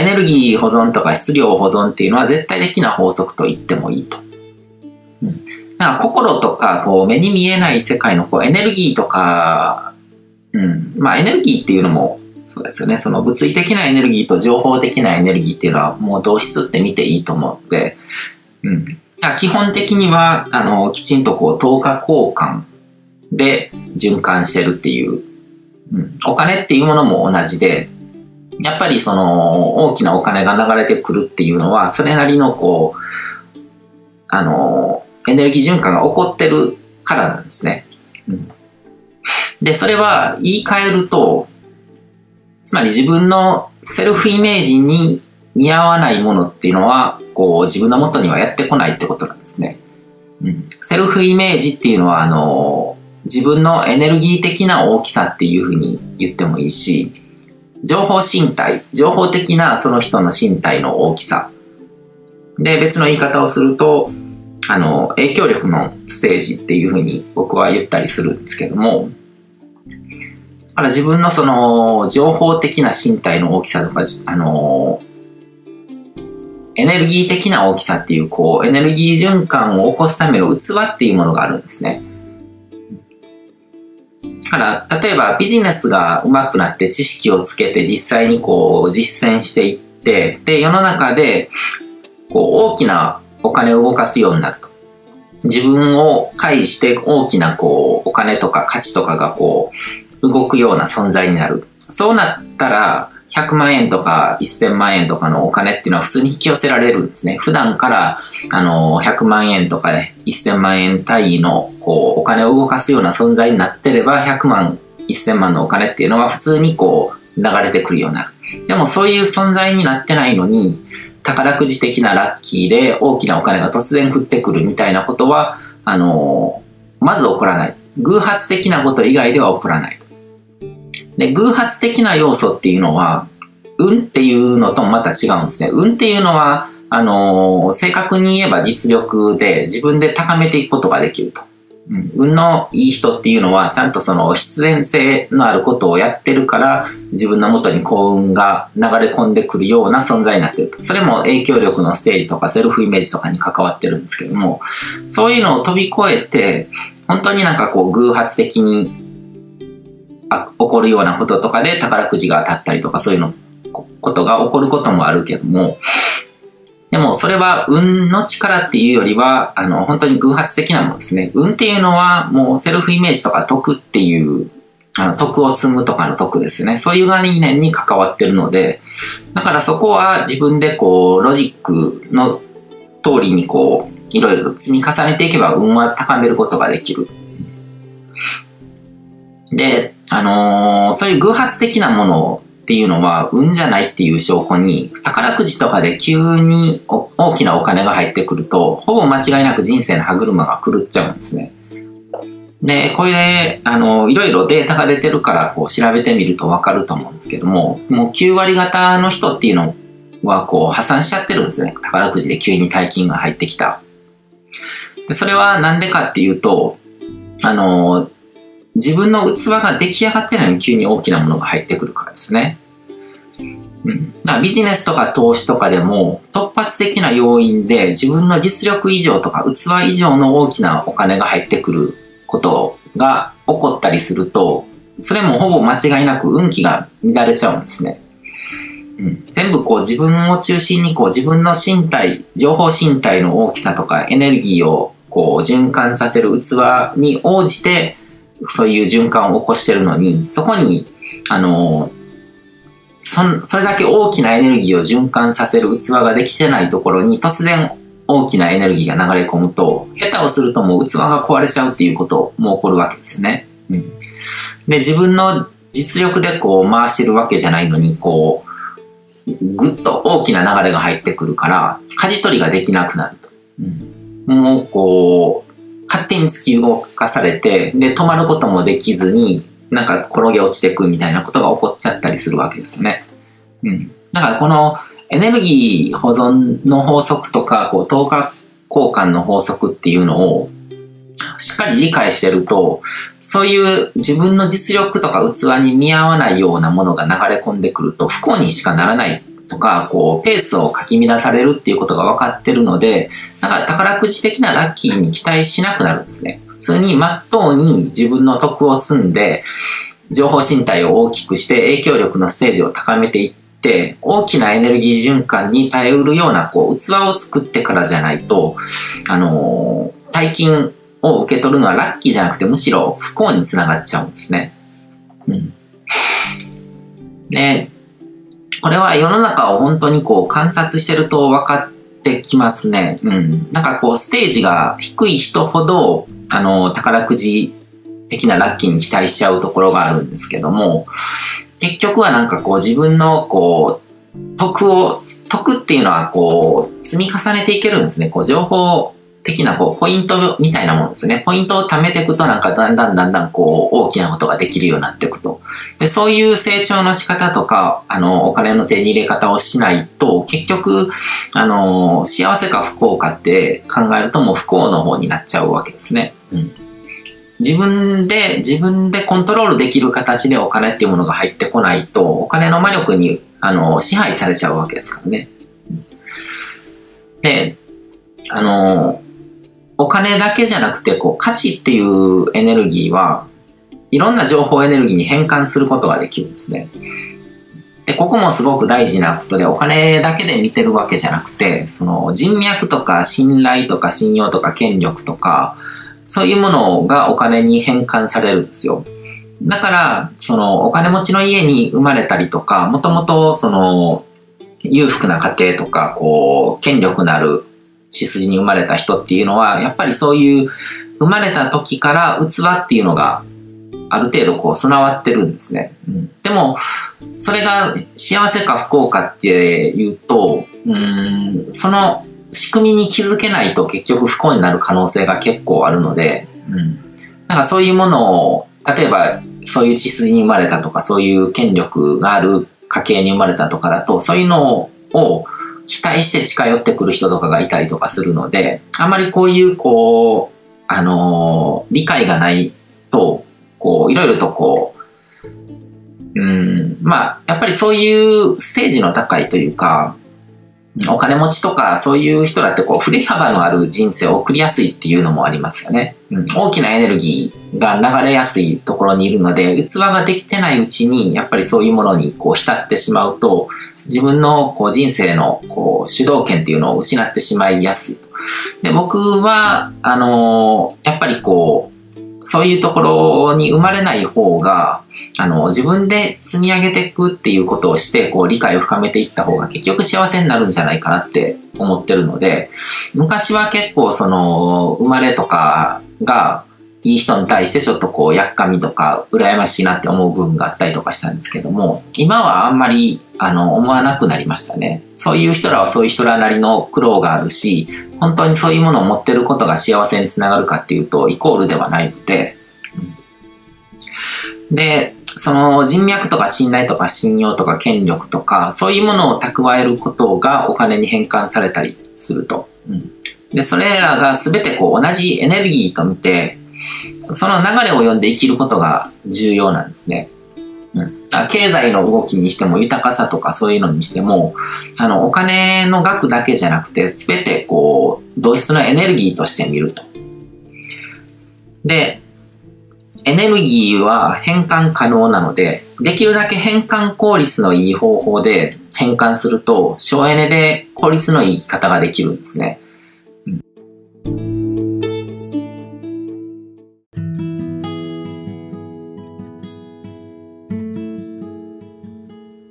エネルギー保存とか質量保存っていうのは絶対的な法則と言ってもいいと。うん、だから心とかこう目に見えない世界のこうエネルギーとか、うん、まあエネルギーっていうのもそうですよね。その物理的なエネルギーと情報的なエネルギーっていうのはもう同質って見ていいと思って、うん。基本的には、あの、きちんとこう、等価交換で循環してるっていう、うん。お金っていうものも同じで、やっぱりその、大きなお金が流れてくるっていうのは、それなりのこう、あの、エネルギー循環が起こってるからなんですね。うん。で、それは言い換えると、つまり自分のセルフイメージに見合わないものっていうのは、こう自分の元にはやってこないってことなんですね。うん、セルフイメージっていうのは、あの、自分のエネルギー的な大きさっていうふうに言ってもいいし、情報身体、情報的なその人の身体の大きさ。で、別の言い方をすると、あの、影響力のステージっていうふうに僕は言ったりするんですけども、だから自分のその情報的な身体の大きさとか、あの、エネルギー的な大きさっていう、こう、エネルギー循環を起こすための器っていうものがあるんですね。だから、例えばビジネスが上手くなって知識をつけて実際にこう実践していって、で、世の中でこう大きなお金を動かすようになると。自分を介して大きなこうお金とか価値とかがこう動くような存在になる。そうなったら、100万円とか1000万円とかのお金っていうのは普通に引き寄せられるんですね。普段から、あの、100万円とかで1000万円単位の、こう、お金を動かすような存在になってれば、100万、1000万のお金っていうのは普通にこう、流れてくるような。でもそういう存在になってないのに、宝くじ的なラッキーで大きなお金が突然降ってくるみたいなことは、あの、まず起こらない。偶発的なこと以外では起こらない。で、偶発的な要素っていうのは、運っていうのともまた違うんですね。運っていうのは、あのー、正確に言えば実力で自分で高めていくことができると。うん、運のいい人っていうのは、ちゃんとその必然性のあることをやってるから、自分のもとに幸運が流れ込んでくるような存在になってると。それも影響力のステージとかセルフイメージとかに関わってるんですけども、そういうのを飛び越えて、本当になんかこう偶発的に起こるようなこととかで宝くじが当たったりとかそういうの、ことが起こることもあるけども、でもそれは運の力っていうよりは、あの、本当に偶発的なものですね。運っていうのはもうセルフイメージとか徳っていう、あの、徳を積むとかの徳ですね。そういう概念に関わってるので、だからそこは自分でこう、ロジックの通りにこう、いろいろ積み重ねていけば運は高めることができる。で、あのー、そういう偶発的なものっていうのは運じゃないっていう証拠に、宝くじとかで急に大きなお金が入ってくると、ほぼ間違いなく人生の歯車が狂っちゃうんですね。で、これで、あの、いろいろデータが出てるから、こう、調べてみるとわかると思うんですけども、もう9割方の人っていうのは、こう、破産しちゃってるんですね。宝くじで急に大金が入ってきた。でそれはなんでかっていうと、あの、自分の器が出来上がってないのに急に大きなものが入ってくるからですね。うん、だからビジネスとか投資とかでも突発的な要因で自分の実力以上とか器以上の大きなお金が入ってくることが起こったりするとそれもほぼ間違いなく運気が乱れちゃうんですね。うん、全部こう自分を中心にこう自分の身体、情報身体の大きさとかエネルギーをこう循環させる器に応じてそういう循環を起こしてるのに、そこに、あの、そそれだけ大きなエネルギーを循環させる器ができてないところに突然大きなエネルギーが流れ込むと、下手をするともう器が壊れちゃうっていうことも起こるわけですよね。うん。で、自分の実力でこう回してるわけじゃないのに、こう、ぐっと大きな流れが入ってくるから、舵取りができなくなると。うん、もうこう、勝手に突き動かされて、で、止まることもできずに、なんか転げ落ちてくみたいなことが起こっちゃったりするわけですね。うん。だからこのエネルギー保存の法則とか、こう、等価交換の法則っていうのを、しっかり理解してると、そういう自分の実力とか器に見合わないようなものが流れ込んでくると不幸にしかならないとか、こう、ペースをかき乱されるっていうことが分かってるので、だから宝くじ的なラッキーに期待しなくなるんですね。普通に真っ当に自分の徳を積んで、情報身体を大きくして影響力のステージを高めていって、大きなエネルギー循環に耐えうるようなこう器を作ってからじゃないと、あのー、大金を受け取るのはラッキーじゃなくてむしろ不幸につながっちゃうんですね。うん。で、これは世の中を本当にこう観察してると分かってきますね。うん。なんかこうステージが低い人ほど、あの、宝くじ的なラッキーに期待しちゃうところがあるんですけども、結局はなんかこう自分のこう、得を、得っていうのはこう、積み重ねていけるんですね。こう情報的なこうポイントみたいなものですね。ポイントを貯めていくとなんかだんだんだんだんこう大きなことができるようになっていくと。で、そういう成長の仕方とか、あの、お金の手に入れ方をしないと、結局、あの、幸せか不幸かって考えるともう不幸の方になっちゃうわけですね。うん。自分で、自分でコントロールできる形でお金っていうものが入ってこないと、お金の魔力に、あの、支配されちゃうわけですからね。で、あの、お金だけじゃなくて、こう、価値っていうエネルギーは、いろんな情報エネルギーに変換することができるんですね。で、ここもすごく大事なことで、お金だけで見てるわけじゃなくて、その人脈とか信頼とか信用とか権力とか、そういうものがお金に変換されるんですよ。だから、そのお金持ちの家に生まれたりとか、もともとその裕福な家庭とか、こう、権力のある血筋に生まれた人っていうのは、やっぱりそういう生まれた時から器っていうのがある程度こう備わってるんですね。うん、でも、それが幸せか不幸かっていうと、うん、その仕組みに気づけないと結局不幸になる可能性が結構あるので、うん。なんかそういうものを、例えばそういう血筋に生まれたとか、そういう権力がある家系に生まれたとかだと、そういうのを期待して近寄ってくる人とかがいたりとかするので、あまりこういう、こう、あのー、理解がないと、こう、いろいろとこう、うん、まあ、やっぱりそういうステージの高いというか、お金持ちとかそういう人だってこう振れ幅のある人生を送りやすいっていうのもありますよね。うん、大きなエネルギーが流れやすいところにいるので、器ができてないうちにやっぱりそういうものにこう浸ってしまうと、自分のこう人生のこう主導権っていうのを失ってしまいやすい。で、僕は、あのー、やっぱりこう、そういうところに生まれない方が、あの、自分で積み上げていくっていうことをして、こう、理解を深めていった方が結局幸せになるんじゃないかなって思ってるので、昔は結構その、生まれとかが、いい人に対してちょっとこう、やっかみとか、羨ましいなって思う部分があったりとかしたんですけども、今はあんまり、あの、思わなくなりましたね。そういう人らはそういう人らなりの苦労があるし、本当にそういうものを持ってることが幸せにつながるかっていうと、イコールではないので、で、その人脈とか信頼とか信用とか権力とか、そういうものを蓄えることがお金に変換されたりすると。うん、で、それらが全てこう同じエネルギーと見て、その流れを読んで生きることが重要なんですね。うん、経済の動きにしても豊かさとかそういうのにしても、あの、お金の額だけじゃなくて、すべてこう、同質のエネルギーとして見ると。で、エネルギーは変換可能なので、できるだけ変換効率のいい方法で変換すると、省エネで効率のいい生き方ができるんですね。